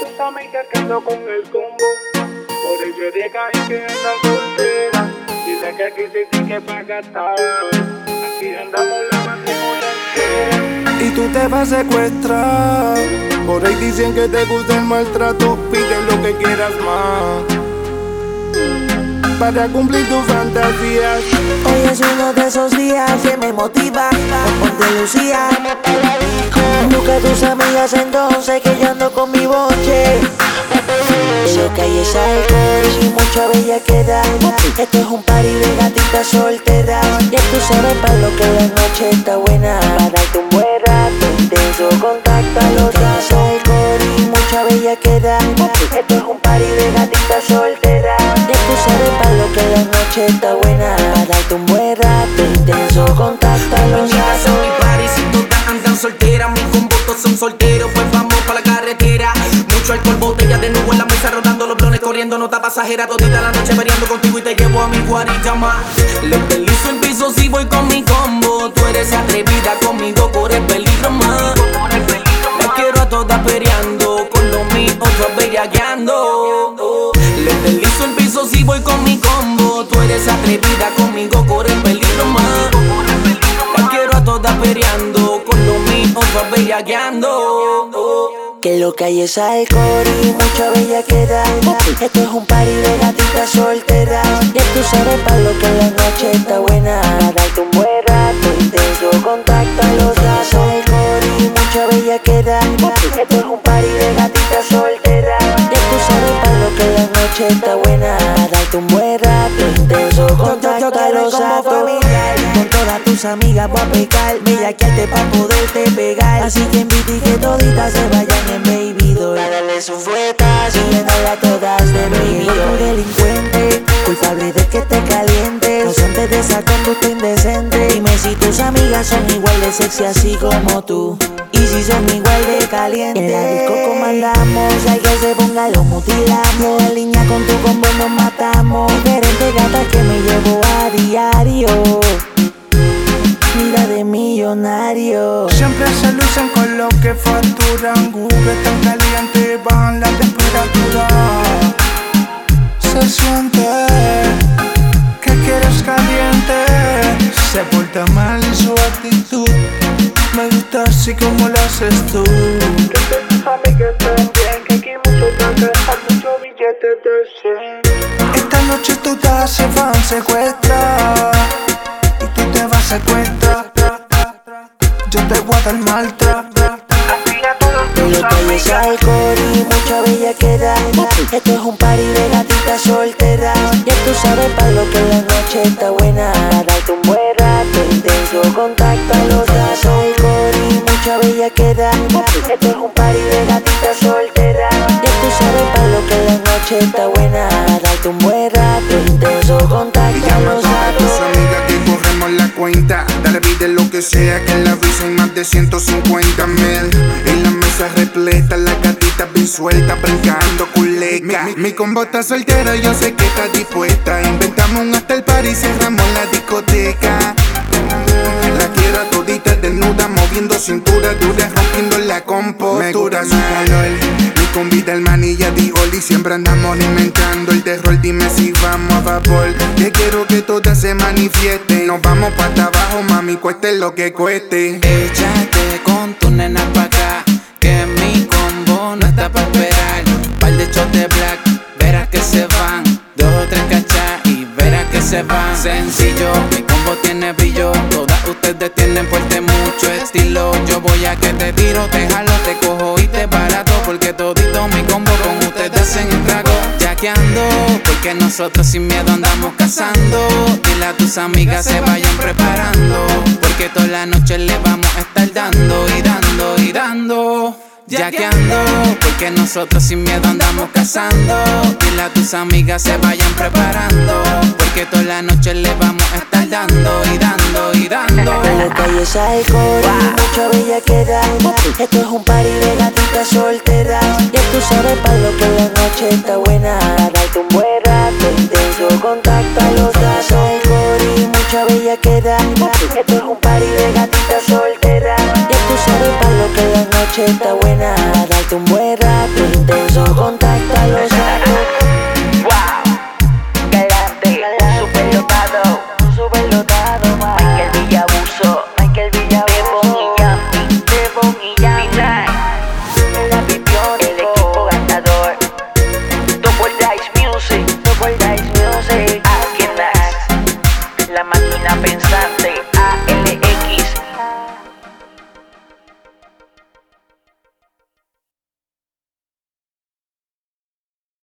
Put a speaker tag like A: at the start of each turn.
A: tus amigas que ando con el combo. Por ello diga que andan soltera. Dile que aquí se tiene que pagar Aquí andamos la mantenemos
B: Y tú te vas a secuestrar. Por ahí dicen que te gusta el maltrato. Pide lo que quieras más para cumplir tus fantasías.
C: Hoy es uno de esos días que me motiva. Ponte Lucía. Busca tus amigas entonces que yo ando con mi boche. Lo que hay es alcohol y mucha bella queda. Esto es un party de gatitas solteras. Ya tú sabes para lo que la noche está buena. Para darte un buen rato, intenso contacto a los. Alcohol y mucha bella queda. Esto es un party de gatitas solteras. Que la noche está buena. Para darte un buen rato, intenso contacto a los dos.
D: mi party si todas andan solteras. Mis combotos son solteros, pues vamos para la carretera. Mucho alcohol, botella de nuevo en la mesa, rodando los blones, corriendo nota pasajera. Todita la noche variando contigo y te llevo a mi guarilla más. Le deslizo el piso si voy con mi combo. Tú eres atrevida conmigo por el peligro más. Me quiero a todas peleando, con lo mío otros bellaqueando. Combo. Tú eres atrevida conmigo el peligro más. Quiero a todas peleando, con lo mío otros bellaqueando.
C: Que lo que hay es alcohol y mucha bella queda. Esto es un party de gatitas solteras. Ya tú sabes para lo que la noche está buena. Para darte un buen rato, intenso contacto a los dos. Alcohol y mucha bella queda. Esto es un party de gatitas solteras. Ya tú sabes para lo que la noche está buena. Darte un buen contacto a los dos. Con todas tus amigas voy a pecar. Bella que pa' poderte pegar. Así que invito y que toditas se vayan en baby doll. A darle su fuetas y llenarla todas de baby doll. delincuente, culpable de que te caliente. Causante de esa conducta indecente. Dime si tus amigas son igual de sexy así como tú. Y si son igual de calientes. Comandamos, hay que se ponga lo mutilamos. En línea con tu combo nos matamos. Diferente gata que me llevo a diario. Mira de millonario.
B: Siempre se lucen con lo que facturan. Google tan caliente, bajan la temperatura. Se siente que quieres caliente. Se porta mal en su actitud. Me gusta así como lo haces tú. Esta noche todas se van a secuestrar Y tú te vas a secuestrar Yo te voy a dar
C: lo que hay es alcohol y mucha bella queda. Esto es un party de gatitas solteras. Ya tú sabes para lo que la noche está buena. Para darte un buen rato, intenso contacto a los dos. Alcohol y mucha bella queda. Esto es un party de gatitas solteras. Ya tú sabes para lo que la noche está buena.
E: Vida lo que sea, que en la visa hay más de 150 mil. En la mesa repleta, la gatita bien suelta, brincando culeca. Mi, mi combo está soltera, yo sé que está dispuesta. Inventamos un hasta el par y cerramos la discoteca. La quiero todita desnuda, moviendo cintura dura, rompiendo la compostura. su calor, mi convida el manilla de Oli, siempre andamos alimentando el terror. Dime si vamos a vapor, que quiero que todas se manifiesten. Nos vamos para abajo, mami, cueste lo que cueste.
D: Échate con tu nena pa' acá, que mi combo no está pa' esperar. Par de shots black, verás que se van. Dos o tres cachas y verás que se van. Sencillo, mi combo tiene brillo. Todas ustedes tienen fuerte mucho estilo. Yo voy a que te tiro, te jalo, te cojo porque nosotros sin miedo andamos cazando. Dile a tus amigas se vayan preparando. Porque toda la noche le vamos a estar dando y dando y dando. Ya que ando, porque nosotros sin miedo andamos cazando. Dile a tus amigas se vayan preparando. Porque toda la noche le vamos a estar dando y dando y dando.
C: En la calle es alcohol mucha bella queda. Esto es un party de gatitas solteras. Ya tú sabes para lo que la noche está buena. Darte un buen rato, intenso contacto a los dos. Alcohol y mucha bella queda. Esto es un party de gatitas solteras. Ya tú sabes para lo que la noche está buena. Darte un buen rato, intenso contacto máquina.